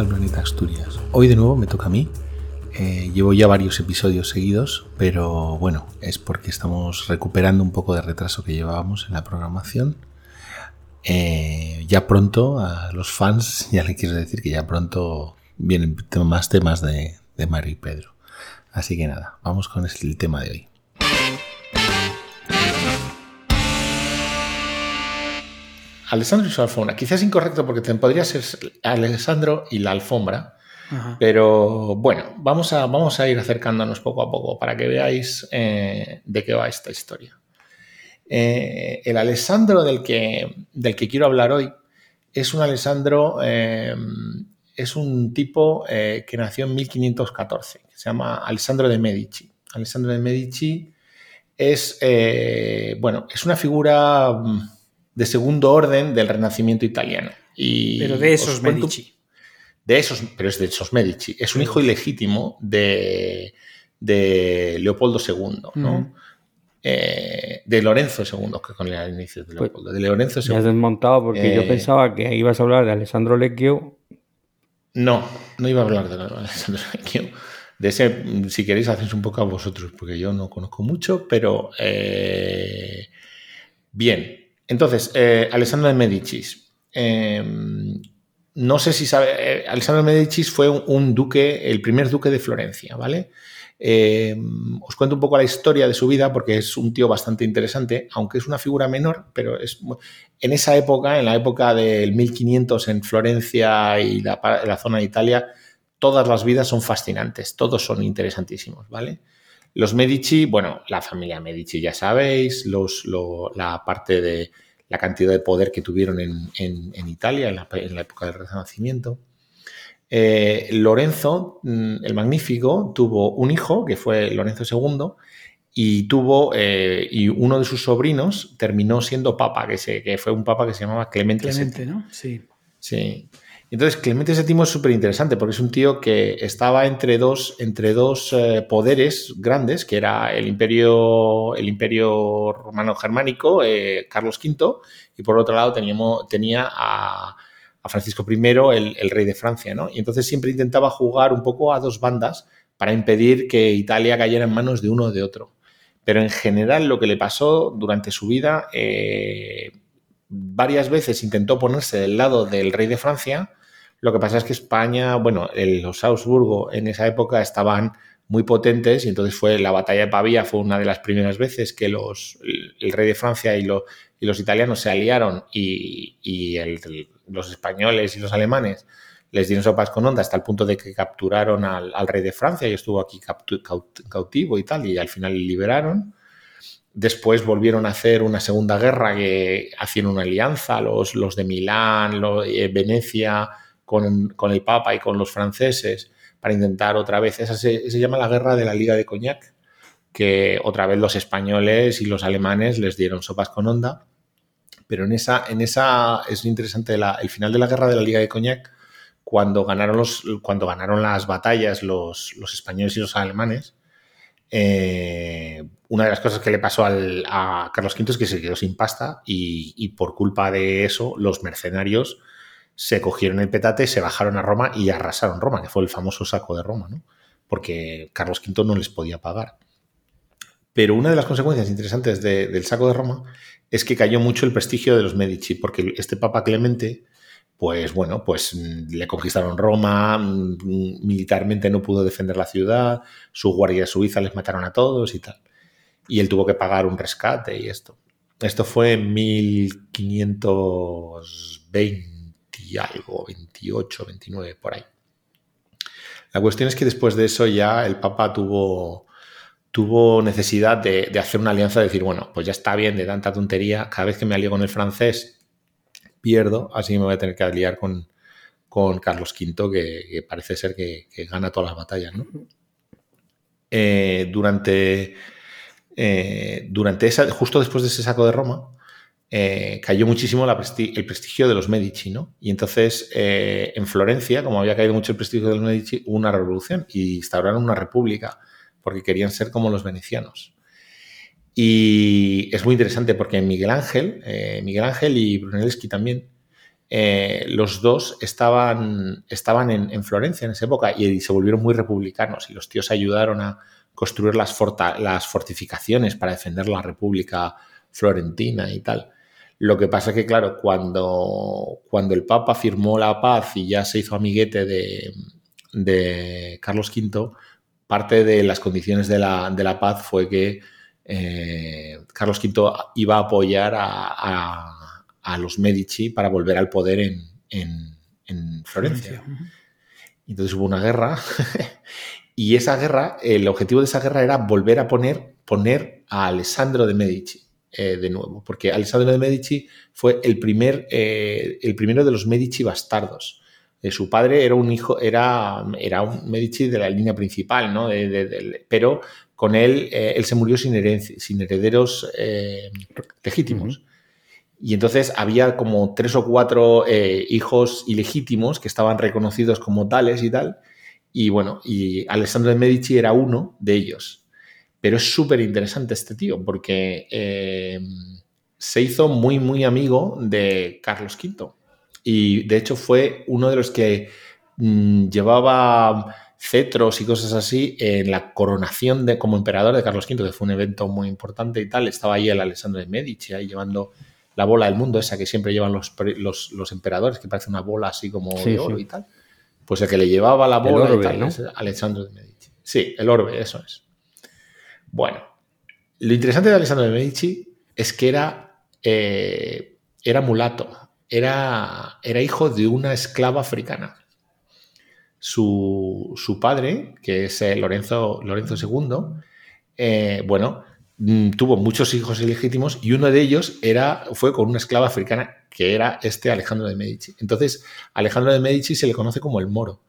al planeta Asturias. Hoy de nuevo me toca a mí. Eh, llevo ya varios episodios seguidos, pero bueno, es porque estamos recuperando un poco de retraso que llevábamos en la programación. Eh, ya pronto a los fans, ya le quiero decir que ya pronto vienen más temas de, de Mario y Pedro. Así que nada, vamos con el tema de hoy. Alessandro y su alfombra. Quizás incorrecto porque podría ser Alessandro y la alfombra. Pero bueno, vamos a, vamos a ir acercándonos poco a poco para que veáis eh, de qué va esta historia. Eh, el Alessandro del que, del que quiero hablar hoy es un Alessandro, eh, es un tipo que nació en 1514, se llama Alessandro de Medici. Alessandro de Medici es, bueno, es una figura mm, de segundo orden del Renacimiento italiano. Y pero de esos Medici. De esos, pero es de esos Medici. Es un hijo ilegítimo de, de Leopoldo II, ¿no? Eh, de Lorenzo II, que con el inicio de pues, Leopoldo. de Lorenzo II. Me has desmontado porque yo eh, pensaba que ibas a hablar de Alessandro Lecchio. No, no iba a hablar de Alessandro Lecchio. De ese, si queréis, hacéis un poco a vosotros, porque yo no conozco mucho, pero eh, bien, entonces, eh, Alessandro de Medicis. Em, no sé si sabe, eh, Alessandro de Medicis fue un, duque, el primer duque de Florencia, ¿vale? Em, os cuento un poco la historia de su vida porque es un tío bastante interesante, aunque es una figura menor, pero es en esa época, en la época del 1500 en Florencia y la, la zona de Italia, todas las vidas son fascinantes, todos son interesantísimos, ¿vale? Los Medici, bueno, la familia Medici ya sabéis, los, la parte de la cantidad de poder que tuvieron en, Italia en la, época del Renacimiento. Eh, Lorenzo, mm, el Magnífico, tuvo un hijo, que fue Lorenzo II, y tuvo, eh, y uno de sus sobrinos terminó siendo papa, que, que fue un papa que se llamaba Clemente, Clemente ¿no? Sí. Sí. Entonces, Clemente VII es súper interesante porque es un tío que estaba entre dos, entre dos eh, poderes grandes, que era el imperio, el imperio romano-germánico, eh, Carlos V, y por otro lado teníamos, tenía a, Francisco I, el, el, rey de Francia. ¿no? Y entonces siempre intentaba jugar un poco a dos bandas para impedir que Italia cayera en manos de uno o de otro. Pero en general lo que le pasó durante su vida, eh, varias veces intentó ponerse del lado del rey de Francia, lo que pasa es que España, bueno, los Augsburgo en esa época estaban muy potentes y entonces fue la batalla de Pavía fue una de las primeras veces que los, el, rey de Francia y, los italianos se aliaron y, los españoles y los alemanes les dieron sopas con onda hasta el punto de que capturaron al, rey de Francia y estuvo aquí cautivo y tal y al final liberaron. Después volvieron a hacer una segunda guerra que hacían una alianza, los, los de Milán, eh, Venecia, con, el Papa y con los franceses para intentar otra vez, esa se, llama la guerra de la Liga de Coñac, que otra vez los españoles y los alemanes les dieron sopas con onda, pero en esa, en esa es interesante el final de la guerra de la Liga de Coñac, cuando ganaron, los, cuando ganaron las batallas los, los españoles y los alemanes, eh, una de las cosas que le pasó a Carlos V es que se quedó sin pasta y, por culpa de eso los mercenarios se cogieron el petate, se bajaron a Roma y arrasaron Roma, que fue el famoso saco de Roma, ¿no? Porque Carlos V no les podía pagar. Pero una de las consecuencias interesantes del saco de Roma es que cayó mucho el prestigio de los Medici, porque este Papa Clemente, pues bueno, pues mm, le conquistaron Roma, mm, militarmente no pudo defender la ciudad, su guardia suiza les mataron a todos y tal. Y él tuvo que pagar un rescate y esto. Esto fue en 1520 algo, 28, 29, por ahí. La cuestión es que después de eso ya el Papa tuvo, tuvo necesidad de, hacer una alianza, de decir, bueno, pues ya está bien de tanta tontería, cada vez que me alío con el francés pierdo, así me voy a tener que aliar con, con Carlos V, que, parece ser que, gana todas las batallas. Eh, durante, eh, durante esa, justo después de ese saco de Roma, eh, cayó muchísimo el prestigio de los Medici, ¿no? Y entonces eh, en Florencia, como había caído mucho el prestigio de los Medici, hubo una revolución y instauraron una república porque querían ser como los venecianos. Y es muy interesante porque Miguel Ángel, eh, Miguel Ángel y Brunelleschi también, los dos estaban, estaban en, Florencia en esa época y, se volvieron muy republicanos y los tíos ayudaron a construir las fortificaciones para defender la República Florentina y tal. Lo que pasa es que, claro, cuando, cuando el Papa firmó la paz y ya se hizo amiguete de, de Carlos V, parte de las condiciones de la, de la paz fue que eh, Carlos V iba a apoyar a, los Medici para volver al poder en, Florencia. Entonces hubo una guerra y esa guerra, el objetivo de esa guerra era volver a poner, poner a Alessandro de Medici eh, de nuevo, porque Alessandro de Medici fue el, primer, eh, el primero de los Medici bastardos. su padre era un hijo, era, era un Medici de la línea principal, ¿no? pero con él, eh, él se murió sin, sin herederos eh, legítimos. Y entonces había como tres o cuatro eh, hijos ilegítimos que estaban reconocidos como tales y tal. Y bueno, y Alessandro de Medici era uno de ellos. Pero es súper interesante este tío porque se hizo muy, muy amigo de Carlos V. Y de hecho fue uno de los que mm, llevaba cetros y cosas así en la coronación de como emperador de Carlos V, que fue un evento muy importante y tal. Estaba ahí el Alessandro de Medici ahí llevando la bola del mundo, esa que siempre llevan los, los, emperadores, que parece una bola así como de oro y tal. Pues el que le llevaba la bola Alessandro de Medici. Sí, el orbe, eso es. Bueno, lo interesante de Alessandro de Medici es que era, eh, era mulato, era, era hijo de una esclava africana su, padre, que es eh, Lorenzo, Lorenzo II, eh, bueno, mm, tuvo muchos hijos ilegítimos y uno de ellos era, fue con una esclava africana que era este Alejandro de Medici. Entonces, Alejandro de Medici se le conoce como el moro.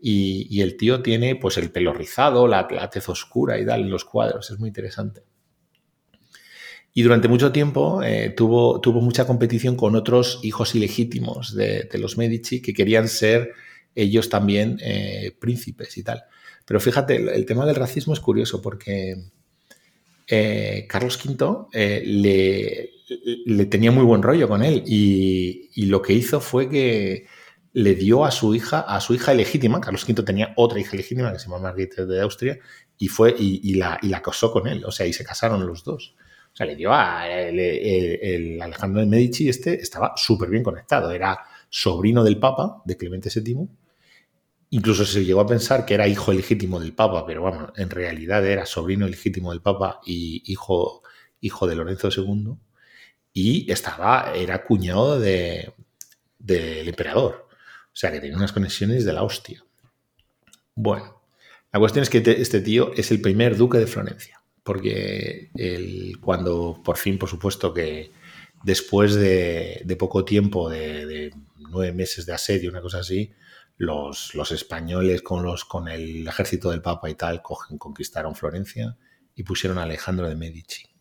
Y, el tío tiene pues el pelo rizado, la, tez oscura y tal en los cuadros. Es muy interesante. Y durante mucho tiempo eh, tuvo, mucha competición con otros hijos ilegítimos de, los Medici que querían ser ellos también eh, príncipes y tal. Pero fíjate, el, tema del racismo es curioso porque eh, Carlos V le, tenía muy buen rollo con él y, lo que hizo fue que le dio a su hija, a su hija legítima, Carlos V tenía otra hija legítima que se llama Margarita de Austria, y fue y, la, y la casó con él, o sea, y se casaron los dos. O sea, le dio a el, Alejandro de Medici, este estaba súper bien conectado, era sobrino del Papa, de Clemente VII, Incluso se llegó a pensar que era hijo legítimo del Papa, pero bueno, en realidad era sobrino legítimo del Papa y hijo, hijo de Lorenzo II. Y estaba, era cuñado del emperador. O sea que tenía unas conexiones de la hostia. Bueno, la cuestión es que este tío es el primer duque de Florencia. Porque cuando por fin, por supuesto, que después de, poco tiempo, de, de nueve meses de asedio, una cosa así, los, los, españoles con, los, con el ejército del Papa y tal cogen, conquistaron Florencia y pusieron a Alejandro de Medici.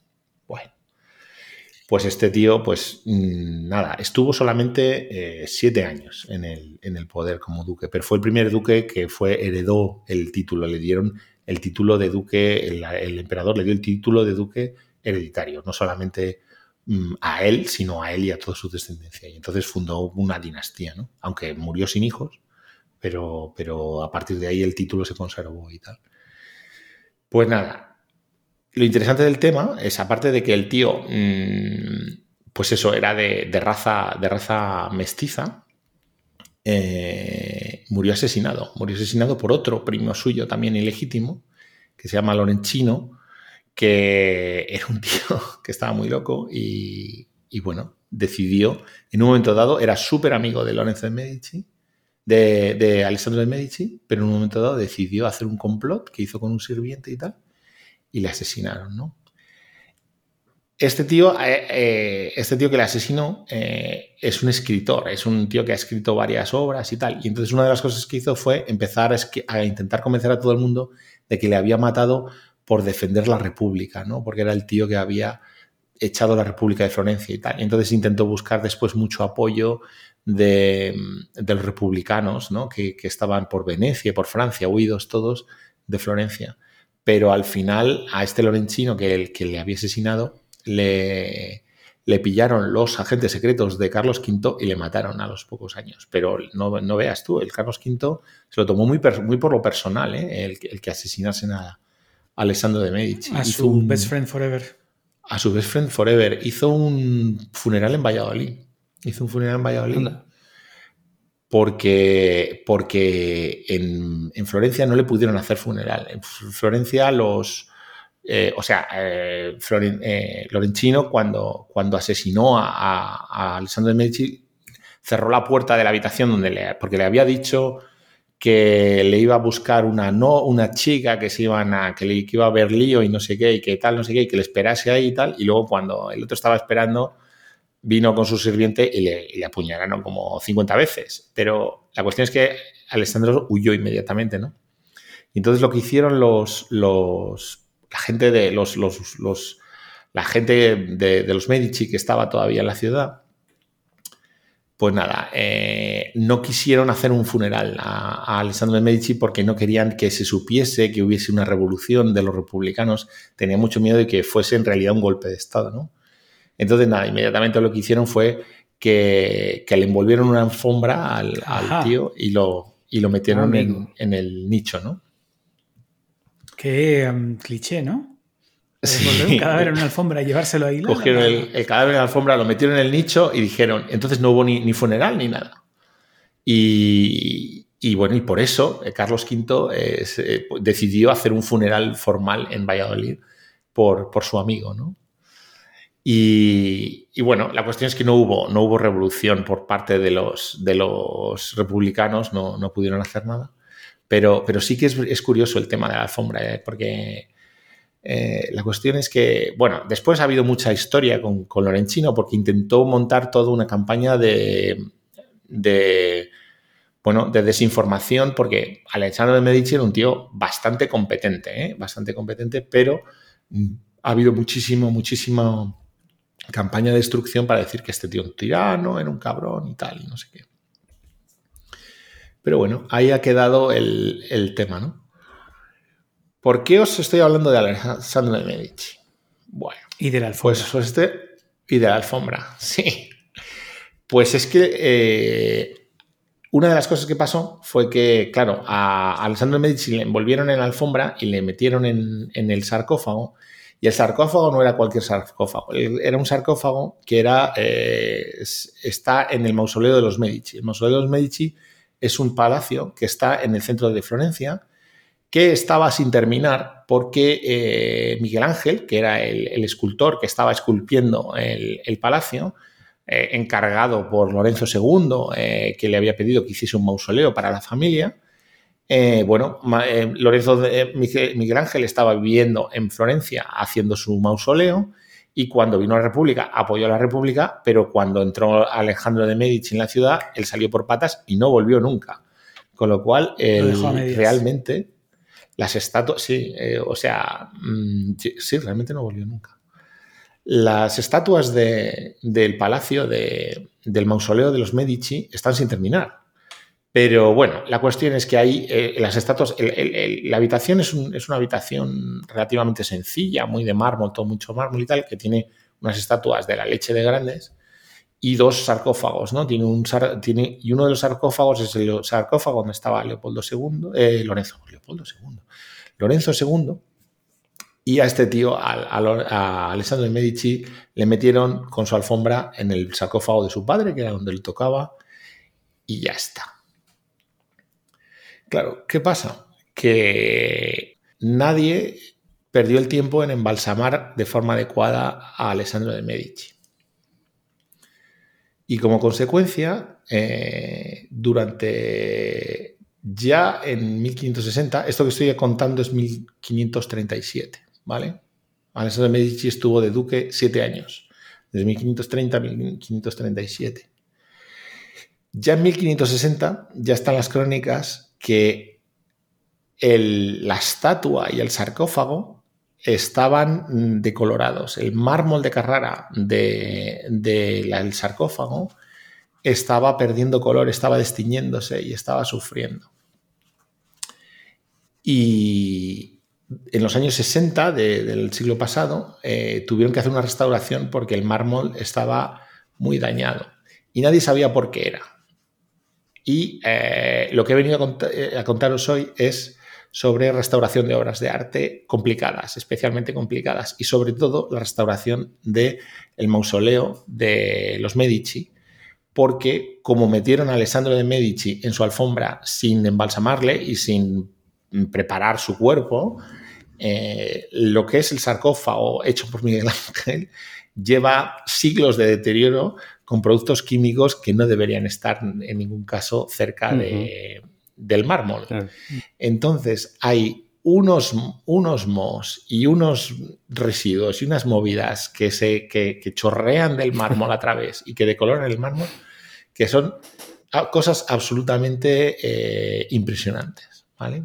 Pues este tío, pues mm, nada, estuvo solamente eh, siete años en el, en el, poder como duque, pero fue el primer duque que fue, heredó el título, le dieron el título de duque, el, emperador le dio el título de duque hereditario, no solamente mm, a él, sino a él y a toda su descendencia. Y entonces fundó una dinastía, ¿no? Aunque murió sin hijos, pero, pero a partir de ahí el título se conservó y tal. Pues nada, lo interesante del tema es, aparte de que el tío, mm, pues eso, era de, raza, de raza mestiza, eh, murió asesinado. Murió asesinado por otro primo suyo también ilegítimo, que se llama Lorenzino, que era un tío que estaba muy loco y, y bueno, decidió, en un momento dado, era súper amigo de Lorenzo de Medici, de, Alessandro de Medici, pero en un momento dado decidió hacer un complot que hizo con un sirviente y tal, y le asesinaron, ¿no? Este tío, eh, eh, este tío que le asesinó eh, es un escritor, es un tío que ha escrito varias obras y tal. Y entonces una de las cosas que hizo fue empezar a, intentar convencer a todo el mundo de que le había matado por defender la República, ¿no? Porque era el tío que había echado la República de Florencia y tal. Y entonces intentó buscar después mucho apoyo de, los republicanos, ¿no? que, estaban por Venecia por Francia, huidos todos de Florencia. Pero al final a este Lorenzino, que, el, que le había asesinado, le, le pillaron los agentes secretos de Carlos V y le mataron a los pocos años. Pero no, no veas tú, el Carlos V se lo tomó muy, muy por lo personal, ¿eh? el, el, que asesinasen a, Alessandro de Medici. A su best friend forever. A su best friend forever. Hizo un funeral en Valladolid. Hizo un funeral en Valladolid. Porque, porque en, en, Florencia no le pudieron hacer funeral. En Florencia los... Eh, o sea, eh, eh, cuando, cuando asesinó a, a, Alessandro de Medici cerró la puerta de la habitación donde le, porque le había dicho que le iba a buscar una no una chica que se iban a que le iba a ver lío y no sé qué y que tal no sé qué y que le esperase ahí y tal y luego cuando el otro estaba esperando vino con su sirviente y le, apuñalaron como 50 veces pero la cuestión es que Alessandro huyó inmediatamente no y entonces lo que hicieron los los la gente de los, los, los la gente de, los Medici que estaba todavía en la ciudad pues nada, eh, no quisieron hacer un funeral a, Alessandro de Medici porque no querían que se supiese que hubiese una revolución de los republicanos. Tenían mucho miedo de que fuese en realidad un golpe de Estado, ¿no? Entonces, nada, inmediatamente lo que hicieron fue que, le envolvieron una alfombra al, tío y lo, y lo metieron en, en, el nicho, ¿no? Qué um, cliché, ¿no? un cadáver en una alfombra y llevárselo ahí. Cogieron el, cadáver en la alfombra, lo metieron en el nicho y dijeron, entonces no hubo ni, funeral ni nada. Y, bueno, y por eso eh, Carlos V eh, decidió hacer un funeral formal en Valladolid por, por su amigo, ¿no? Y, bueno, la cuestión es que no hubo, no hubo revolución por parte de los, de los republicanos, no, no pudieron hacer nada. Pero, pero sí que es, es curioso el tema de la alfombra, ¿eh? porque eh, la cuestión es que, bueno, después ha habido mucha historia con, con Lorenzino porque intentó montar toda una campaña de, de, bueno, de desinformación porque Alessandro de Medici era un tío bastante competente, ¿eh? bastante competente, pero ha habido muchísimo, muchísima campaña de destrucción para decir que este tío era un tirano, era un cabrón y tal, y no sé qué. Pero bueno, ahí ha quedado el, el tema, ¿no? ¿Por qué os estoy hablando de Alessandro de Medici? Bueno. Y de la alfombra. Pues, pues, este, y de la alfombra, sí. Pues es que eh, una de las cosas que pasó fue que, claro, a Alessandro de Medici le envolvieron en la alfombra y le metieron en, el sarcófago. Y el sarcófago no era cualquier sarcófago, era un sarcófago que era, eh, está en el mausoleo de los Medici. El mausoleo de los Medici es un palacio que está en el centro de Florencia que estaba sin terminar porque eh, Miguel Ángel, que era el, escultor que estaba esculpiendo el, palacio, eh, encargado por Lorenzo II, que le había pedido que hiciese un mausoleo para la familia, bueno, Lorenzo Miguel, Ángel estaba viviendo en Florencia haciendo su mausoleo y cuando vino a la República apoyó a la República, pero cuando entró Alejandro de Medici en la ciudad, él salió por patas y no volvió nunca. Con lo cual, realmente las estatuas, sí, eh, o sea, mm, sí, realmente no volvió nunca. Las estatuas del palacio, del mausoleo de los Medici, están sin terminar. Pero bueno, la cuestión es que ahí eh, las estatuas, la habitación es, una habitación relativamente sencilla, muy de mármol, todo mucho mármol y tal, que tiene unas estatuas de la leche de grandes y dos sarcófagos, ¿no? Tiene un tiene, y uno de los sarcófagos es el sarcófago donde estaba Leopoldo II, eh, Lorenzo, Leopoldo II, Lorenzo II, y a este tío, a, Alessandro de Medici, le metieron con su alfombra en el sarcófago de su padre, que era donde le tocaba, y ya está. Claro, ¿qué pasa? Que nadie perdió el tiempo en embalsamar de forma adecuada a Alessandro de Medici. Y como consecuencia, eh, durante ya en 1560, esto que estoy contando es 1537, ¿vale? Alessandro de Medici estuvo de duque siete años, desde 1530 a 1537. Ya en 1560 ya están las crónicas que la estatua y el sarcófago estaban decolorados. El mármol de Carrara del sarcófago estaba perdiendo color, estaba destiñéndose y estaba sufriendo. Y en los años 60 del siglo pasado eh, tuvieron que hacer una restauración porque el mármol estaba muy dañado y nadie sabía por qué era. Y eh, lo que he venido a, a, contaros hoy es sobre restauración de obras de arte complicadas, especialmente complicadas, y sobre todo la restauración del el mausoleo de los Medici, porque como metieron a Alessandro de Medici en su alfombra sin embalsamarle y sin preparar su cuerpo, eh, lo que es el sarcófago hecho por Miguel Ángel lleva siglos de deterioro con productos químicos que no deberían estar en ningún caso cerca del mármol. Entonces hay unos, unos mos y unos residuos y unas movidas que, se, que, chorrean del mármol a través y que decoloran el mármol, que son cosas absolutamente eh, impresionantes. ¿vale?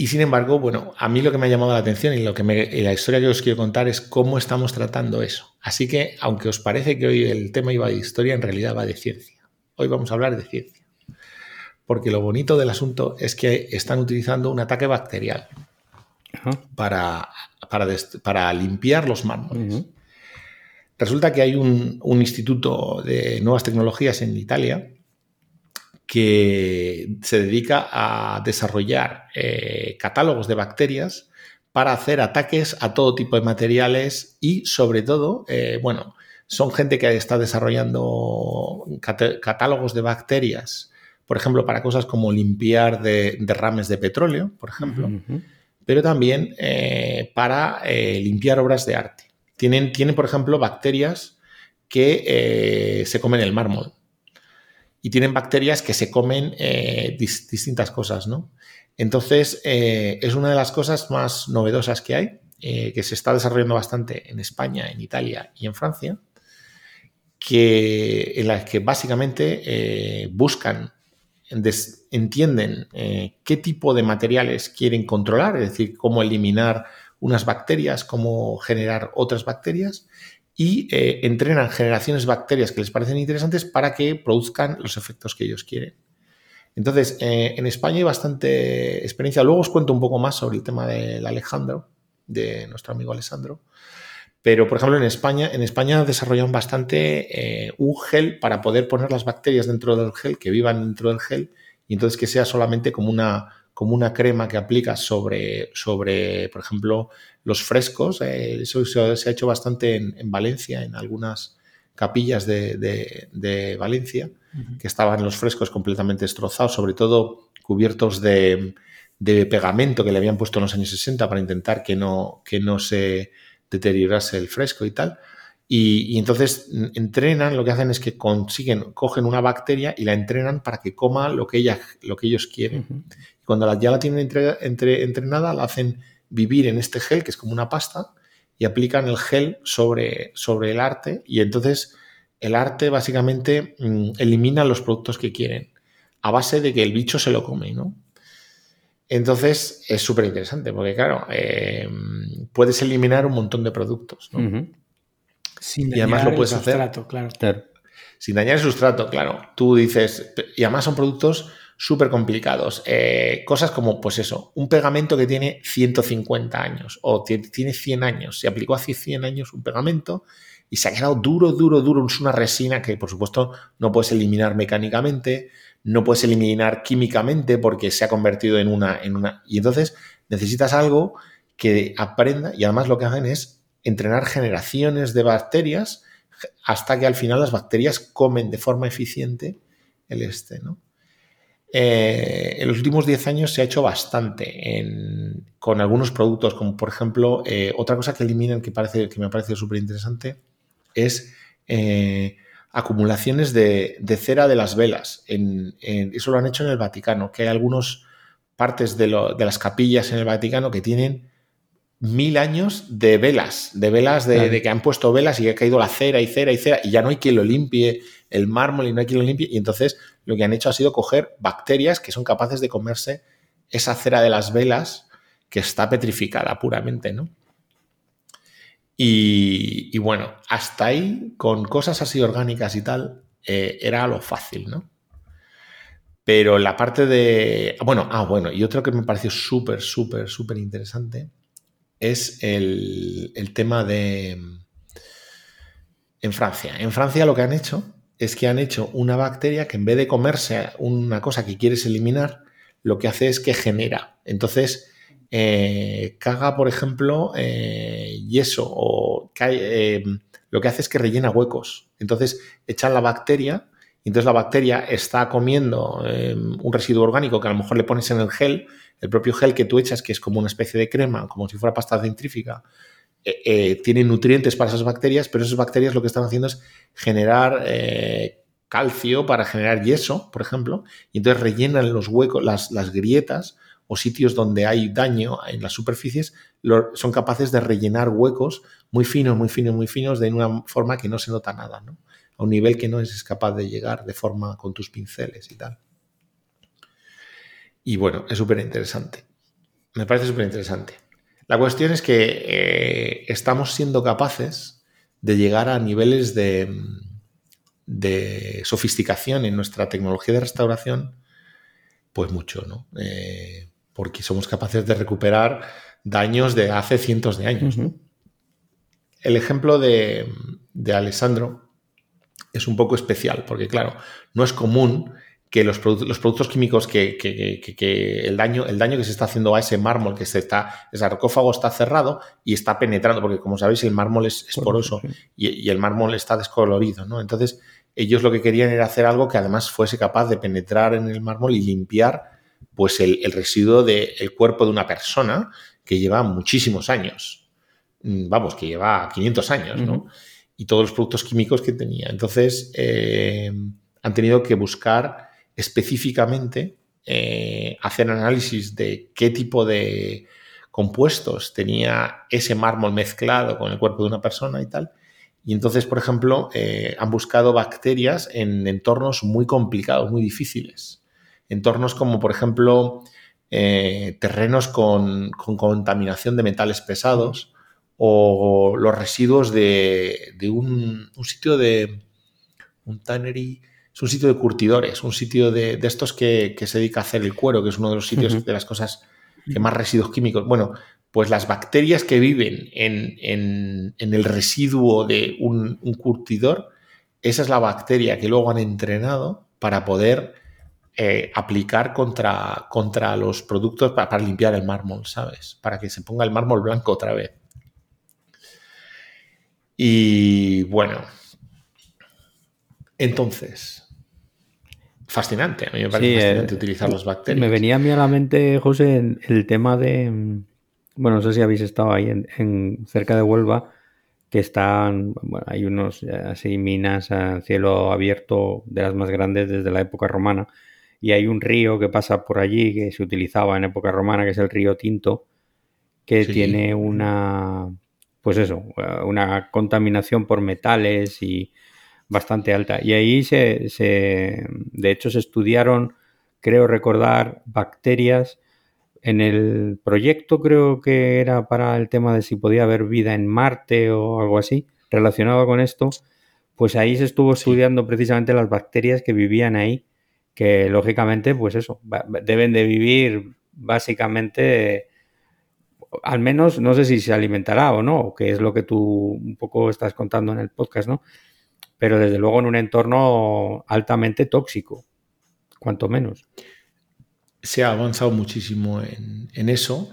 Y sin embargo, bueno, a mí lo que me ha llamado la atención y, lo que la historia que os quiero contar es cómo estamos tratando eso. Así que, aunque os parece que hoy el tema iba de historia, en realidad va de ciencia. Hoy vamos a hablar de ciencia. Porque lo bonito del asunto es que están utilizando un ataque bacterial para, para, limpiar los mármoles. Resulta que hay un, un instituto de nuevas tecnologías en Italia que se dedica a desarrollar eh, catálogos de bacterias para hacer ataques a todo tipo de materiales y sobre todo, eh, bueno, son gente que está desarrollando catálogos de bacterias, por ejemplo, para cosas como limpiar de derrames de petróleo, por ejemplo, pero también eh, para limpiar obras de arte. Tienen, tienen, por ejemplo, bacterias que se comen el mármol y tienen bacterias que se comen eh, distintas cosas, ¿no? Entonces, eh, es una de las cosas más novedosas que hay, eh, que se está desarrollando bastante en España, en Italia y en Francia, que, en las que básicamente buscan, entienden qué tipo de materiales quieren controlar, es decir, cómo eliminar unas bacterias, cómo generar otras bacterias y eh, entrenan generaciones de bacterias que les parecen interesantes para que produzcan los efectos que ellos quieren. Entonces, eh, en España hay bastante experiencia. Luego os cuento un poco más sobre el tema del Alejandro, de nuestro amigo Alessandro. Pero, por ejemplo, en España, en España desarrollan bastante eh, un gel para poder poner las bacterias dentro del gel, que vivan dentro del gel, y entonces que sea solamente como una, como una crema que aplicas sobre, sobre por ejemplo, los frescos. Eh, eso se, ha hecho bastante en, Valencia, en algunas capillas de, Valencia, que estaban los frescos completamente destrozados, sobre todo cubiertos de, pegamento que le habían puesto en los años 60 para intentar que no, que no se deteriorase el fresco y tal. Y, entonces entrenan, lo que hacen es que consiguen, cogen una bacteria y la entrenan para que coma lo que, ella, lo que ellos quieren. Cuando ya la tienen entre, entrenada, la hacen vivir en este gel, que es como una pasta, y aplican el gel sobre, sobre el arte. Y entonces el arte básicamente mm, elimina los productos que quieren, a base de que el bicho se lo come, ¿no? Entonces es súper interesante, porque claro, eh, puedes eliminar un montón de productos, ¿no? Sin y además lo puedes hacer. Claro. Sin dañar el sustrato, claro. Tú dices, y además son productos súper complicados. Eh, cosas como, pues eso, un pegamento que tiene 150 años o tiene 100 años. Se aplicó hace 100 años un pegamento y se ha quedado duro, duro, duro. Es una resina que, por supuesto, no puedes eliminar mecánicamente, no puedes eliminar químicamente porque se ha convertido en una, en una. Y entonces necesitas algo que aprenda y además lo que hacen es entrenar generaciones de bacterias hasta que al final las bacterias comen de forma eficiente el este, ¿no? Eh, en los últimos 10 años se ha hecho bastante con algunos productos, como por ejemplo, eh, otra cosa que eliminan que, parece, que me parece súper interesante es eh, acumulaciones de, cera de las velas. eso lo han hecho en el Vaticano, que hay algunas partes de las capillas en el Vaticano que tienen mil años de velas, de velas de, que han puesto velas y ha caído la cera y cera y cera y ya no hay quien lo limpie el mármol y no hay quien lo limpie y entonces lo que han hecho ha sido coger bacterias que son capaces de comerse esa cera de las velas que está petrificada puramente, ¿no? Y, bueno, hasta ahí, con cosas así orgánicas y tal, eh, era lo fácil, ¿no? Pero la parte de. Bueno, ah, bueno, y otro que me pareció súper, súper, súper interesante es el, el tema de. En Francia. En Francia lo que han hecho es que han hecho una bacteria que en vez de comerse una cosa que quieres eliminar, lo que hace es que genera. Entonces, eh, caga, por ejemplo, eh, yeso o eh, lo que hace es que rellena huecos. Entonces, echan la bacteria y entonces la bacteria está comiendo un residuo orgánico que a lo mejor le pones en el gel, el propio gel que tú echas, que es como una especie de crema, como si fuera pasta dentrífica, eh, eh, tienen nutrientes para esas bacterias, pero esas bacterias lo que están haciendo es generar eh, calcio para generar yeso, por ejemplo, y entonces rellenan los huecos, las, grietas o sitios donde hay daño en las superficies, son capaces de rellenar huecos muy finos, muy finos, muy finos, de una forma que no se nota nada, ¿no? a un nivel que no es capaz de llegar de forma con tus pinceles y tal. Y bueno, es súper interesante. Me parece súper interesante. La cuestión es que eh, estamos siendo capaces de llegar a niveles de, sofisticación en nuestra tecnología de restauración, pues mucho, ¿no? Eh, porque somos capaces de recuperar daños de hace cientos de años. El ejemplo de, de Alessandro es un poco especial, porque claro, no es común que los, los productos químicos que, el, daño, el daño que se está haciendo a ese mármol, que se está, ese sarcófago está cerrado y está penetrando, porque como sabéis el mármol es, poroso y, el mármol está descolorido, ¿no? Entonces ellos lo que querían era hacer algo que además fuese capaz de penetrar en el mármol y limpiar pues el, residuo del cuerpo de una persona que lleva muchísimos años, mm, vamos, que lleva 500 años, ¿no? Y todos los productos químicos que tenía. Entonces eh, han tenido que buscar específicamente eh, hacer análisis de qué tipo de compuestos tenía ese mármol mezclado con el cuerpo de una persona y tal. Y entonces, por ejemplo, eh, han buscado bacterias en entornos muy complicados, muy difíciles. Entornos como, por ejemplo, eh, terrenos con, contaminación de metales pesados o los residuos de, un, un, sitio de un tannery es un sitio de curtidores, un sitio de, estos que, se dedica a hacer el cuero, que es uno de los sitios de las cosas que más residuos químicos. Bueno, pues las bacterias que viven en, el residuo de un, curtidor, esa es la bacteria que luego han entrenado para poder eh, aplicar contra, contra, los productos para, para, limpiar el mármol, ¿sabes? Para que se ponga el mármol blanco otra vez. Y bueno, entonces, fascinante. A mí me parece fascinante eh, utilizar las bacterias. Me venía a mí a la mente, José, el tema de. Bueno, no sé si habéis estado ahí en, cerca de Huelva, que están. Bueno, hay unos así minas a cielo abierto de las más grandes desde la época romana. Y hay un río que pasa por allí que se utilizaba en época romana, que es el río Tinto, que tiene una. Pues eso, una contaminación por metales y bastante alta. Y ahí se, se, de hecho, se estudiaron, creo recordar, bacterias. En el proyecto creo que era para el tema de si podía haber vida en Marte o algo así relacionado con esto, pues ahí se estuvo estudiando precisamente las bacterias que vivían ahí, que lógicamente, pues eso, deben de vivir básicamente, al menos, no sé si se alimentará o no, que es lo que tú un poco estás contando en el podcast, ¿no? Pero desde luego en un entorno altamente tóxico, cuanto menos. Se ha avanzado muchísimo en, eso.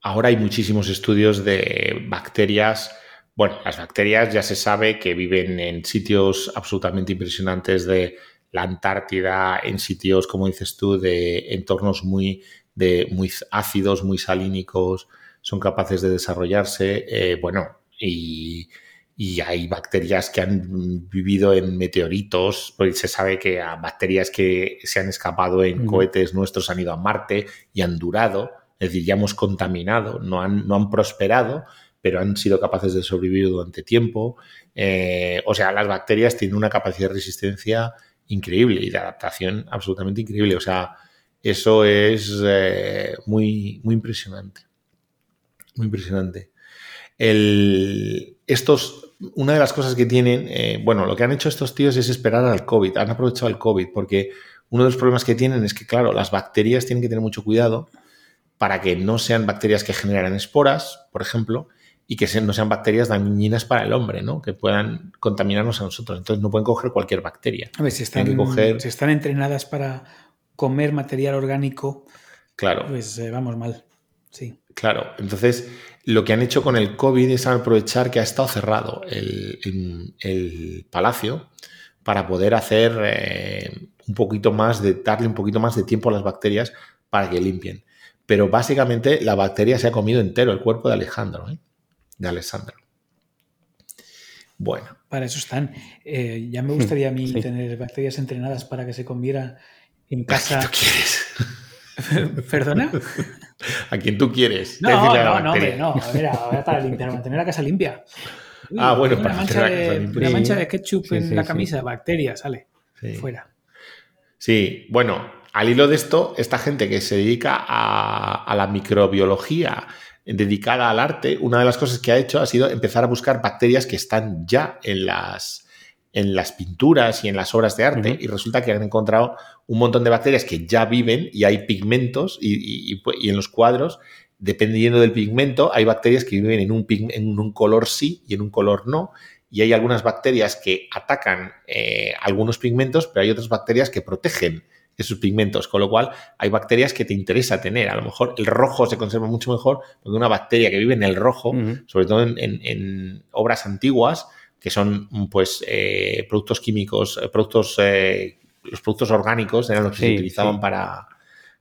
ahora hay muchísimos estudios de bacterias. Bueno, las bacterias ya se sabe que viven en sitios absolutamente impresionantes de la Antártida, en sitios, como dices tú, de entornos muy, de, muy ácidos, muy salínicos, son capaces de desarrollarse. Eh, bueno, y y hay bacterias que han vivido en meteoritos, pues se sabe que a bacterias que se han escapado en cohetes nuestros han ido a Marte y han durado, es decir, ya hemos contaminado, no han, no han prosperado, pero han sido capaces de sobrevivir durante tiempo. Eh, o sea, las bacterias tienen una capacidad de resistencia increíble y de adaptación absolutamente increíble. O sea, eso es eh, muy, muy impresionante. Muy impresionante. El, estos, una de las cosas que tienen, eh, bueno, lo que han hecho estos tíos es esperar al COVID, han aprovechado el COVID, porque uno de los problemas que tienen es que, claro, las bacterias tienen que tener mucho cuidado para que no sean bacterias que generan esporas, por ejemplo, y que no sean bacterias dañinas para el hombre, ¿no? Que puedan contaminarnos a nosotros. Entonces no pueden coger cualquier bacteria. A ver, si están, si están entrenadas para comer material orgánico, claro. pues eh, vamos mal. Sí. Claro, entonces lo que han hecho con el COVID es aprovechar que ha estado cerrado el, palacio para poder hacer eh, un poquito más de, darle un poquito más de tiempo a las bacterias para que limpien. Pero básicamente la bacteria se ha comido entero el cuerpo de Alejandro, ¿eh? de Alessandro. Bueno. Para eso están. Eh, ya me gustaría a mí tener bacterias entrenadas para que se comiera en casa. ¿A quién quieres? ¿Perdona? ¿A quién tú quieres? No, no, no, hombre, no. A ver, para limpiar, mantener la casa limpia. ah, bueno, una mancha, de, una mancha de ketchup en la camisa, bacteria, sale. Fuera. Sí, bueno, al hilo de esto, esta gente que se dedica a, a la microbiología dedicada al arte, una de las cosas que ha hecho ha sido empezar a buscar bacterias que están ya en las, en las pinturas y en las obras de arte y resulta que han encontrado un montón de bacterias que ya viven y hay pigmentos y, en los cuadros, dependiendo del pigmento, hay bacterias que viven en un, en un color sí y en un color no. Y hay algunas bacterias que atacan eh, algunos pigmentos, pero hay otras bacterias que protegen esos pigmentos, con lo cual hay bacterias que te interesa tener. A lo mejor el rojo se conserva mucho mejor porque una bacteria que vive en el rojo, sobre todo en, obras antiguas, que son pues eh, productos químicos, eh, productos, eh, los productos orgánicos eran los que se utilizaban Para,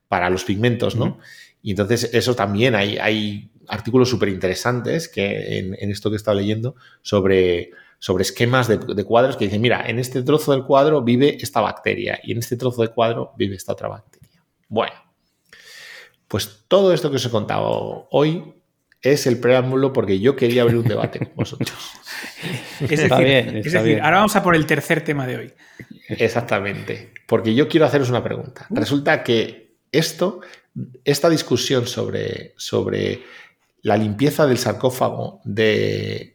para los pigmentos, ¿no? Y entonces eso también hay, hay artículos súper interesantes que en, en, esto que he estado leyendo sobre sobre esquemas de, cuadros que dicen, mira, en este trozo del cuadro vive esta bacteria y en este trozo de cuadro vive esta otra bacteria. Bueno, pues todo esto que os he contado hoy es el preámbulo porque yo quería abrir un debate con vosotros. es decir, ahora vamos a por el tercer tema de hoy. Exactamente, porque yo quiero haceros una pregunta. Resulta que esto, esta discusión sobre, sobre la limpieza del sarcófago del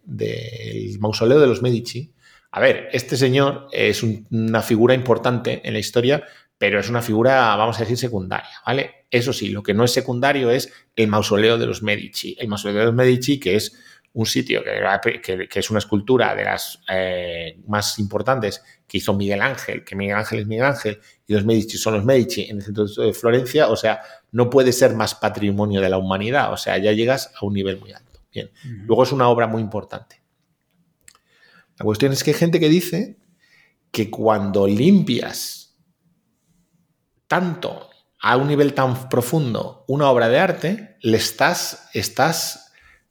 mausoleo de los Medici. A ver, este señor es una figura importante en la historia, pero es una figura, vamos a decir, secundaria, ¿vale? Eso sí, lo que no es secundario es el mausoleo de los Medici. El mausoleo de los Medici, que es un sitio que, es una escultura de las eh, más importantes que hizo Miguel Ángel, que Miguel Ángel es Miguel Ángel y los Medici son los Medici en el centro de Florencia, o sea, no puede ser más patrimonio de la humanidad, o sea, ya llegas a un nivel muy alto. Bien, luego es una obra muy importante. La cuestión es que hay gente que dice que cuando limpias tanto a un nivel tan profundo una obra de arte, le estás, estás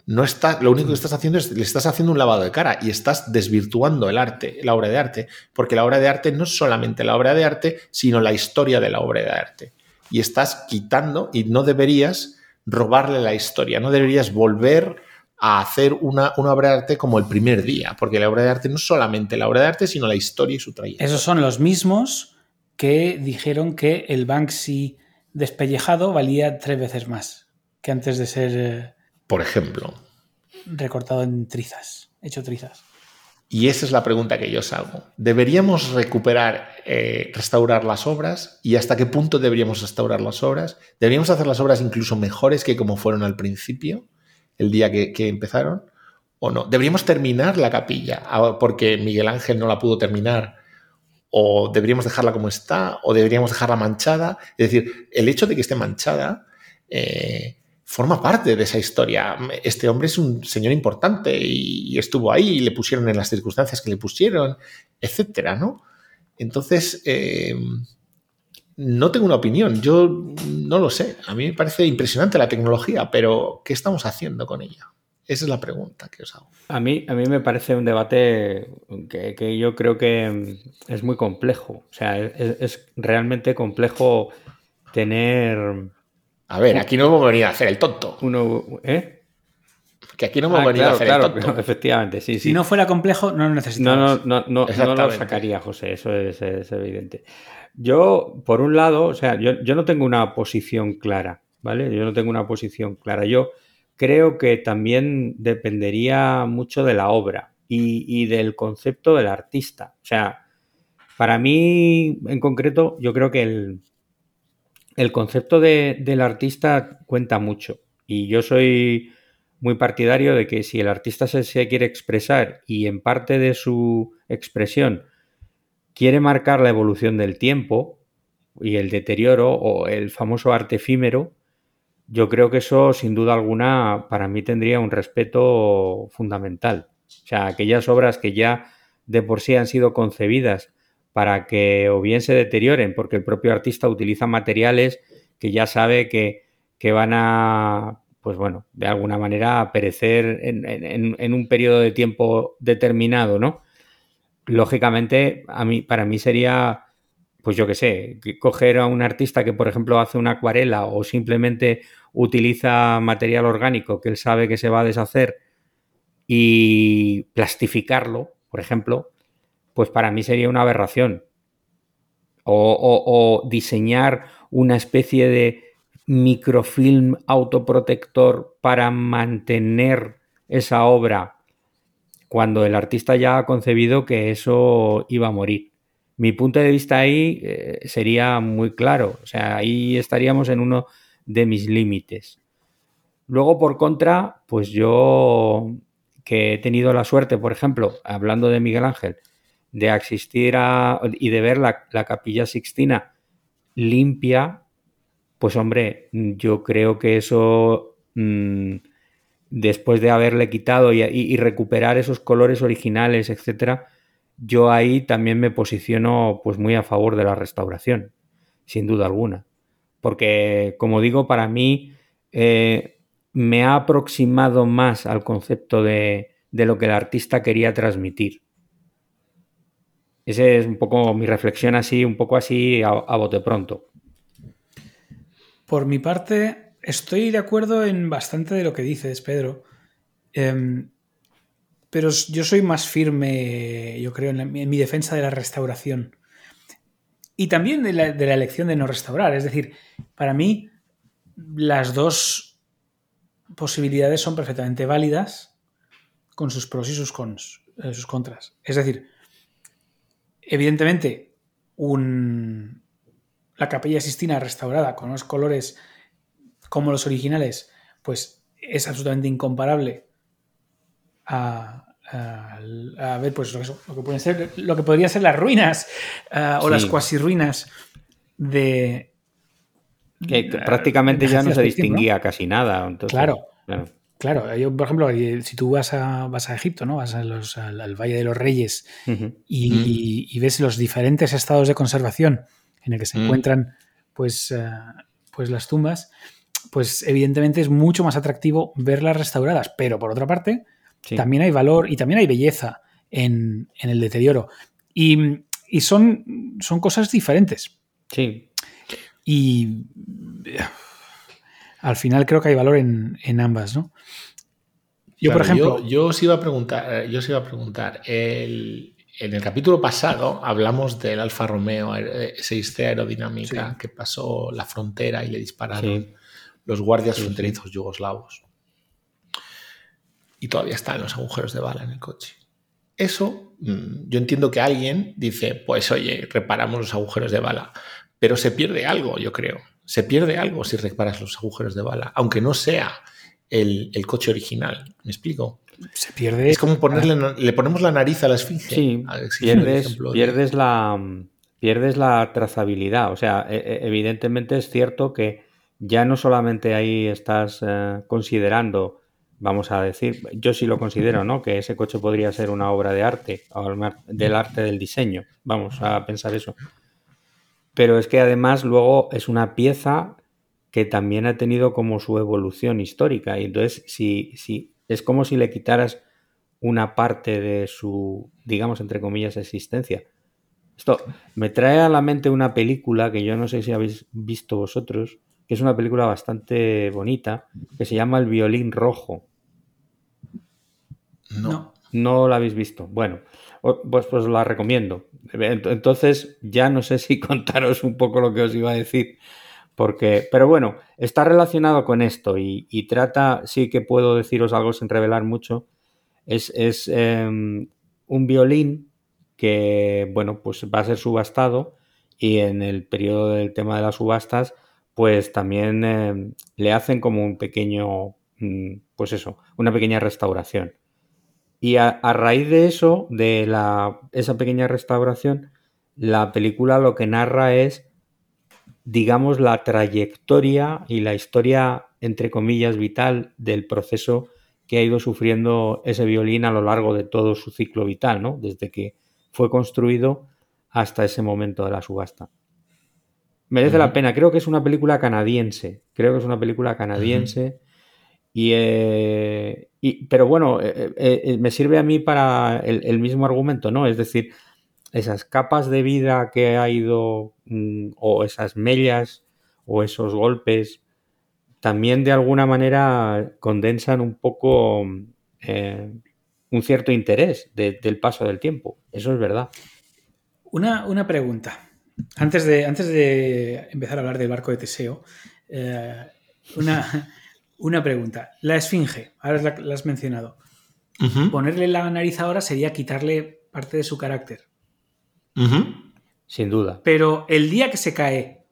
no está, lo único que estás haciendo es le estás haciendo un lavado de cara y estás desvirtuando el arte, la obra de arte, porque la obra de arte no es solamente la obra de arte, sino la historia de la obra de arte. Y estás quitando y no deberías robarle la historia, no deberías volver a hacer una, una, obra de arte como el primer día, porque la obra de arte no es solamente la obra de arte, sino la historia y su trayectoria. Esos son los mismos que dijeron que el Banksy despellejado valía tres veces más que antes de ser eh, por ejemplo. Recortado en trizas, hecho trizas. Y esa es la pregunta que yo os hago. ¿Deberíamos recuperar, eh, restaurar las obras? ¿Y hasta qué punto deberíamos restaurar las obras? ¿Deberíamos hacer las obras incluso mejores que como fueron al principio, el día que, que empezaron? ¿O no? ¿Deberíamos terminar la capilla ah, porque Miguel Ángel no la pudo terminar? ¿O deberíamos dejarla como está? ¿O deberíamos dejarla manchada? Es decir, el hecho de que esté manchada eh, forma parte de esa historia. Este hombre es un señor importante y estuvo ahí y le pusieron en las circunstancias que le pusieron, etcétera, ¿no? Entonces, eh, no tengo una opinión, yo no lo sé. A mí me parece impresionante la tecnología, pero ¿qué estamos haciendo con ella? Esa es la pregunta que os hago. A mí, a mí me parece un debate que, yo creo que es muy complejo. O sea, es realmente complejo tener a ver, aquí no hemos venido a hacer el tonto. Uno, ¿eh? Que aquí no hemos ah, venido a hacer el tonto. efectivamente, sí, Si no fuera complejo, no lo necesitamos. No, no, no, no, lo sacaría, José, eso es, evidente. Yo, por un lado, o sea, yo, yo, no tengo una posición clara, ¿vale? Yo no tengo una posición clara. Yo creo que también dependería mucho de la obra y, y del concepto del artista. O sea, Para mí, en concreto, yo creo que el, el concepto de, del artista cuenta mucho. Y yo soy muy partidario de que si el artista se, se, quiere expresar y en parte de su expresión quiere marcar la evolución del tiempo y el deterioro o el famoso arte efímero, yo creo que eso sin duda alguna para mí tendría un respeto fundamental. O sea, aquellas obras que ya de por sí han sido concebidas para que o bien se deterioren porque el propio artista utiliza materiales que ya sabe que, que van a, pues bueno, de alguna manera perecer en, en, en, un periodo de tiempo determinado, ¿no? Lógicamente, a mí, para mí sería, pues yo qué sé, coger a un artista que, por ejemplo, hace una acuarela o simplemente utiliza material orgánico que él sabe que se va a deshacer y plastificarlo, por ejemplo, pues para mí sería una aberración. O, diseñar una especie de microfilm autoprotector para mantener esa obra cuando el artista ya ha concebido que eso iba a morir. Mi punto de vista ahí eh, sería muy claro, o sea, ahí estaríamos en uno de mis límites. Luego, por contra, pues yo que he tenido la suerte, por ejemplo, hablando de Miguel Ángel, de asistir a, y de ver la, la capilla sixtina limpia, pues hombre, yo creo que eso, mmm, después de haberle quitado y, recuperar esos colores originales, etcétera, yo ahí también me posiciono pues muy a favor de la restauración, sin duda alguna. Porque, como digo, para mí eh, me ha aproximado más al concepto de, de lo que el artista quería transmitir. Esa es un poco mi reflexión así, un poco así a, a, bote pronto. Por mi parte, estoy de acuerdo en bastante de lo que dices, Pedro. Eh, pero yo soy más firme, yo creo, en, mi defensa de la restauración. Y también de la, de la elección de no restaurar. Es decir, para mí, las dos posibilidades son perfectamente válidas con sus pros y sus, cons, eh, sus contras. Es decir, Evidentemente, un, la capilla Sistina restaurada con unos colores como los originales, pues es absolutamente incomparable a, a, a ver, pues lo que, lo que, pueden ser, lo que podrían ser las ruinas uh, o sí. las cuasi ruinas de. Que prácticamente ya no se distinguía ¿no? casi nada. Entonces, claro. claro. Claro, yo, por ejemplo, si tú vas a, vas a Egipto, ¿no? Vas a los, al, al, Valle de los Reyes uh -huh. y, uh -huh. y, ves los diferentes estados de conservación en el que se uh -huh. encuentran pues, uh, pues las tumbas, pues evidentemente es mucho más atractivo verlas restauradas. Pero por otra parte, sí. también hay valor y también hay belleza en, en el deterioro. Y, y, son, son cosas diferentes. Sí. Y al final creo que hay valor en, en ambas, ¿no? Yo, claro, por ejemplo. Yo, yo, os iba a preguntar, eh, yo os iba a preguntar, el, en el capítulo pasado hablamos del Alfa Romeo 6C eh, aerodinámica sí. que pasó la frontera y le dispararon sí. los guardias sí, fronterizos yugoslavos. Y todavía están los agujeros de bala en el coche. Eso, mm, yo entiendo que alguien dice, pues oye, reparamos los agujeros de bala, pero se pierde algo, yo creo se pierde algo si reparas los agujeros de bala, aunque no sea el, el coche original. ¿Me explico? Se pierde. Es como ponerle, le ponemos la nariz a la esfinge. Sí, pierdes, pierdes, de... la, pierdes la trazabilidad. O sea, e, e, evidentemente es cierto que ya no solamente ahí estás eh, considerando, vamos a decir, yo sí lo considero, ¿no? Que ese coche podría ser una obra de arte, del arte del diseño. Vamos a pensar eso pero es que además luego es una pieza que también ha tenido como su evolución histórica y entonces si, si es como si le quitaras una parte de su, digamos, entre comillas, existencia. Esto me trae a la mente una película que yo no sé si habéis visto vosotros, que es una película bastante bonita, que se llama El violín rojo. No. No la habéis visto. Bueno, pues, pues la recomiendo. Entonces, ya no sé si contaros un poco lo que os iba a decir. Porque, pero bueno, está relacionado con esto y, trata, sí que puedo deciros algo sin revelar mucho. Es, es eh, un violín que, bueno, pues va a ser subastado y en el periodo del tema de las subastas, pues también eh, le hacen como un pequeño, mm, pues eso, una pequeña restauración. Y a, raíz de eso, de la, esa pequeña restauración, la película lo que narra es, digamos, la trayectoria y la historia, entre comillas, vital del proceso que ha ido sufriendo ese violín a lo largo de todo su ciclo vital, ¿no? Desde que fue construido hasta ese momento de la subasta. Merece la pena, creo que es una película canadiense, creo que es una película canadiense. Eh, y, pero bueno, eh, eh, me sirve a mí para el, mismo argumento, ¿no? Es decir, esas capas de vida que ha ido, mm, o esas mellas, o esos golpes, también de alguna manera condensan un poco un cierto interés del paso del tiempo. Eso es verdad. Una, una, pregunta. Antes de, antes de empezar a hablar del barco de Teseo, una, una pregunta. La esfinge, ahora la, has mencionado. Ponerle la nariz ahora sería quitarle parte de su carácter. Sin duda. Pero el día que se cae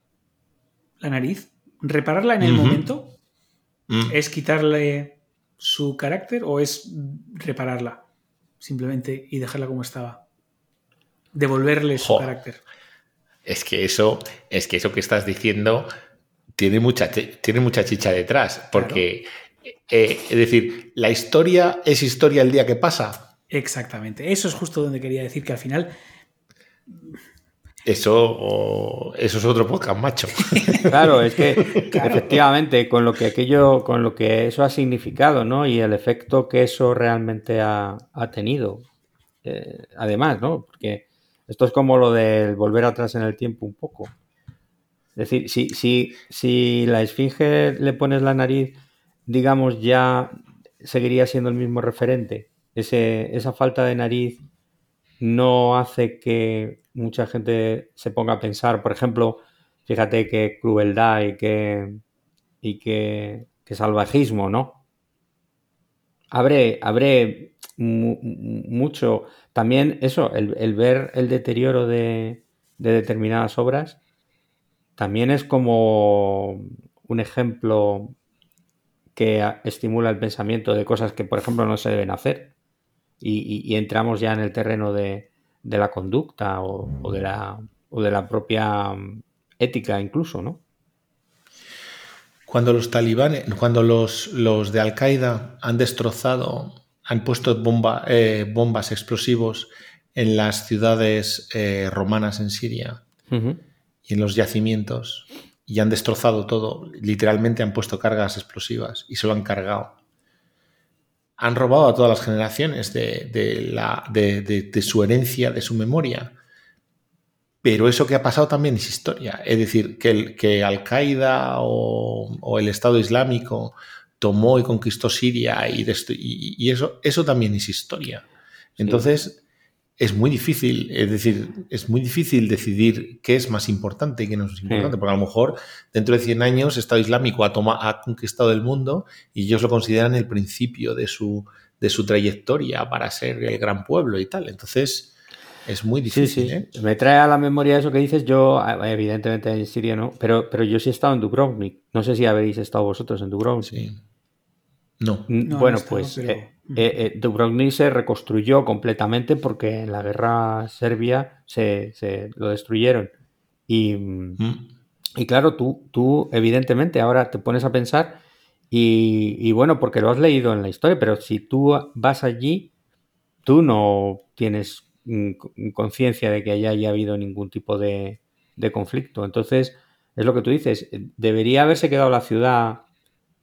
la nariz, repararla en el momento, mm. ¿es quitarle su carácter o es repararla simplemente y dejarla como estaba? Devolverle su carácter. Es que eso, es que eso que estás diciendo tiene mucha, tiene mucha chicha detrás, porque, eh, es decir, la historia es historia el día que pasa. Exactamente, eso es justo donde quería decir que al final... Eso, eso es otro podcast, macho. Claro, es que efectivamente, con lo que aquello, con lo que eso ha significado, ¿no? Y el efecto que eso realmente ha, tenido. Eh, además, ¿no? Porque esto es como lo del volver atrás en el tiempo un poco. Es decir, si, si, si la esfinge le pones la nariz, digamos, ya seguiría siendo el mismo referente. Ese, esa falta de nariz no hace que mucha gente se ponga a pensar, por ejemplo, fíjate qué crueldad y qué, y qué, salvajismo, ¿no? Habré, habré mucho. También eso, el, ver el deterioro de, de determinadas obras también es como un ejemplo que estimula el pensamiento de cosas que, por ejemplo, no se deben hacer. Y, entramos ya en el terreno de, la conducta o, de la, o de la propia mm, ética incluso, ¿no? Cuando los talibanes, cuando los, los de Al-Qaeda han destrozado, han puesto bomba, eh, bombas explosivos en las ciudades eh, romanas en Siria, y en los yacimientos y han destrozado todo. Literalmente han puesto cargas explosivas y se lo han cargado. Han robado a todas las generaciones de, la, de, su herencia, de su memoria. Pero eso que ha pasado también es historia. Es decir, que, el, que Al-Qaeda o, el Estado Islámico tomó y conquistó Siria y, y, eso, eso también es historia. Entonces, es muy difícil, es decir, es muy difícil decidir qué es más importante y qué no es importante, porque a lo mejor dentro de 100 años Estado Islámico ha, ha conquistado el mundo y ellos lo consideran el principio de su, de su trayectoria para ser el gran pueblo y tal. Entonces, es muy difícil. ¿eh? Me trae a la memoria eso que dices. Yo, evidentemente en Siria no, pero, pero yo sí he estado en Dubrovnik. No sé si habéis estado vosotros en Dubrovnik. Sí. No. bueno, pues eh, eh, eh, Dubrovnik se reconstruyó completamente porque en la guerra serbia se, lo destruyeron. Y, mm. y, claro, tú, tú evidentemente ahora te pones a pensar y, bueno, porque lo has leído en la historia, pero si tú vas allí, tú no tienes mm, conciencia de que haya, haya habido ningún tipo de, de conflicto. Entonces, es lo que tú dices, debería haberse quedado la ciudad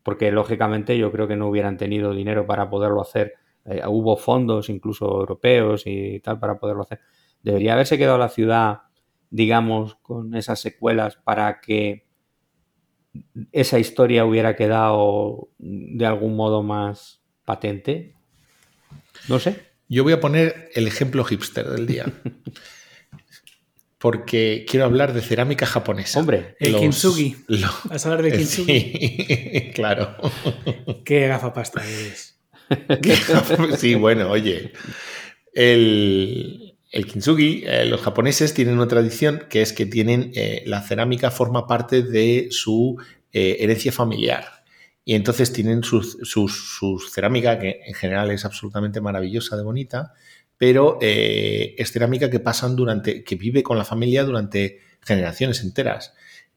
porque lógicamente yo creo que no hubieran tenido dinero para poderlo hacer. Eh, hubo fondos incluso europeos y tal para poderlo hacer. Debería haberse quedado la ciudad, digamos, con esas secuelas para que esa historia hubiera quedado de algún modo más patente. No sé. Yo voy a poner el ejemplo hipster del día. porque quiero hablar de cerámica japonesa. Hombre, el kintsugi. Vas a hablar de kintsugi. Sí, claro. Qué gafapasta eres. sí, bueno, oye. El, el kintsugi, eh, los japoneses tienen una tradición que es que tienen eh, la cerámica forma parte de su eh, herencia familiar. Y entonces tienen su cerámica, que en general es absolutamente maravillosa de bonita, pero es cerámica que pasan durante, que vive con la familia durante generaciones enteras.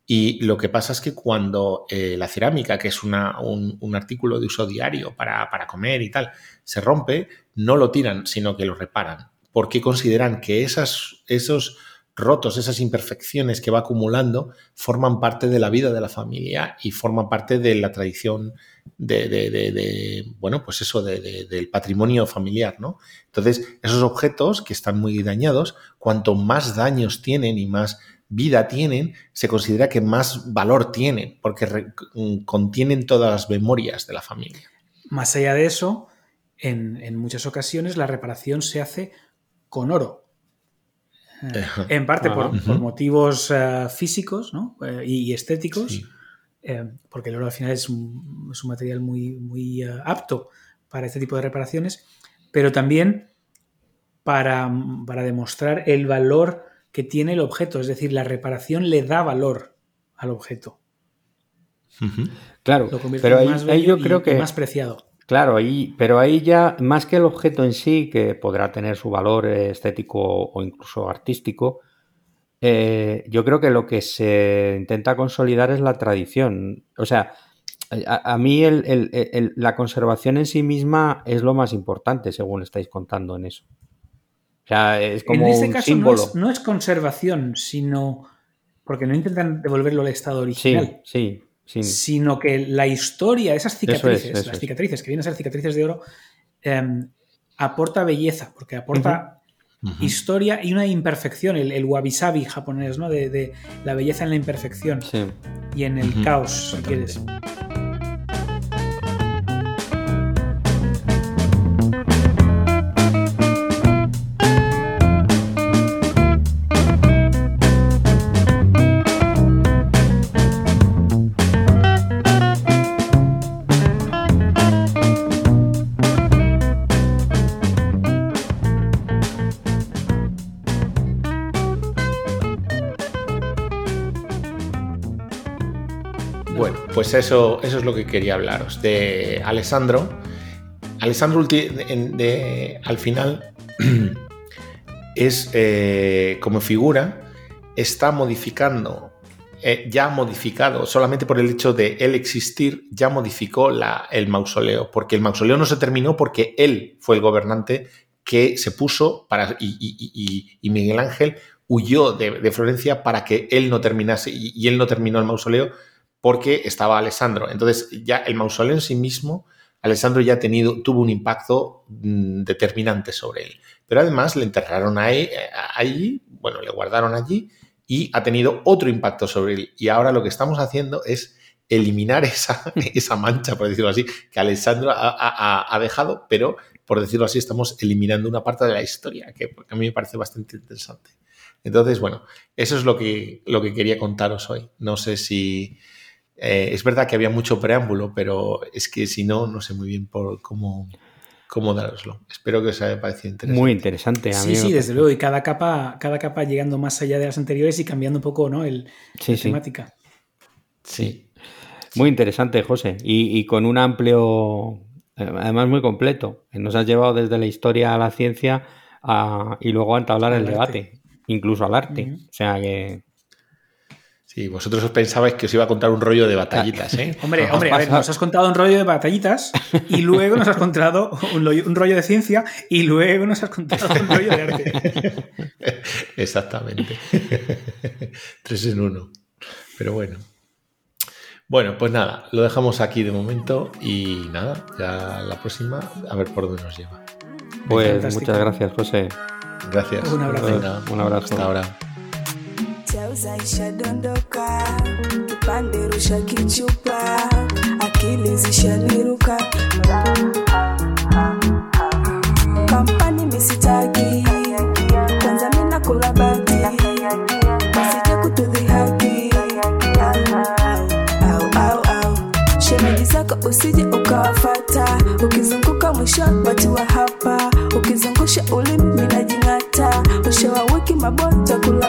Y lo que pasa es que cuando la cerámica, que es un, artículo de uso diario para, para, comer y tal, se rompe, no lo tiran, sino que lo reparan porque consideran que esas, esos rotos, esas imperfecciones que va acumulando, forman parte de la vida de la familia y forman parte de la tradición de, bueno, pues eso, del patrimonio familiar, ¿no? Entonces, esos objetos que están muy dañados, cuanto más daños tienen y más vida tienen, se considera que más valor tienen, porque contienen todas las memorias de la familia. Más allá de eso, en muchas ocasiones la reparación se hace con oro. Eh, en parte por, motivos eh, físicos eh, y estéticos, porque el oro al final es un, material muy, muy apto para este tipo de reparaciones, pero también para, demostrar el valor que tiene el objeto, es decir, la reparación le da valor al objeto. Claro, pero ahí, yo creo que más preciado. Claro, pero ahí ya, más que el objeto en sí, que podrá tener su valor estético o incluso artístico, eh, yo creo que lo que se intenta consolidar es la tradición. O sea, a, mí la conservación en sí misma es lo más importante, según estáis contando en eso. O sea, es como en este caso símbolo. No, es, conservación, sino porque no intentan devolverlo al estado original. Sí, sí sino que la historia, esas cicatrices, las cicatrices que vienen a ser cicatrices de oro, em, aporta belleza, porque aporta historia y una imperfección, el, el wabi-sabi japonés, ¿no? De, la belleza en la imperfección y en el caos, si quieres. Eso, eso es lo que quería hablaros. De Alessandro. Alessandro al final es eh, como figura, está modificando, eh, ya modificado, solamente por el hecho de él existir, ya modificó la, el mausoleo, porque el mausoleo no se terminó porque él fue el gobernante que se puso para, y, Miguel Ángel huyó de, Florencia para que él no terminase y él no terminó el mausoleo porque estaba Alessandro. Entonces, ya el mausoleo en sí mismo, Alessandro ya tenido, tuvo un impacto mm, determinante sobre él. Pero además le enterraron eh, allí, bueno, le guardaron allí y ha tenido otro impacto sobre él. Y ahora lo que estamos haciendo es eliminar esa, esa mancha, por decirlo así, que Alessandro ha, dejado, pero por decirlo así, estamos eliminando una parte de la historia, que a mí me parece bastante interesante. Entonces, bueno, eso es lo que, lo que quería contaros hoy. No sé si, eh, es verdad que había mucho preámbulo, pero es que si no, no sé muy bien por cómo, cómo daroslo. Espero que os haya parecido interesante. Muy interesante. sí, sí, desde luego. Y cada capa, cada capa llegando más allá de las anteriores y cambiando un poco ¿no? El, la temática. Sí. Muy interesante, José. Y, con un amplio, además muy completo. Nos has llevado desde la historia a la ciencia y luego a entablar el, debate, incluso al arte. O sea que Sí, vosotros os pensabais que os iba a contar un rollo de batallitas, ¿eh? Hombre, hombre, a ver, nos has contado un rollo de batallitas y luego nos has contado un, rollo de ciencia y luego nos has contado un rollo de arte. Exactamente. Tres en uno. Pero bueno. Bueno, pues nada, lo dejamos aquí de momento y nada, ya la próxima a ver por dónde nos lleva. Pues muchas gracias, José. Gracias. Un abrazo. un abrazo. Hasta ahora. Zaisha dondoka, kipande rusha kichupa, akili zishaniruka, kampani misitaki, kwanza mina kulabati, kutudhihaki, shemeji zako usije ukawafata. Ukizunguka mwisho watiwa hapa. Ukizungusha ulimi minajing'ata mwisho wa wiki mabonta chakula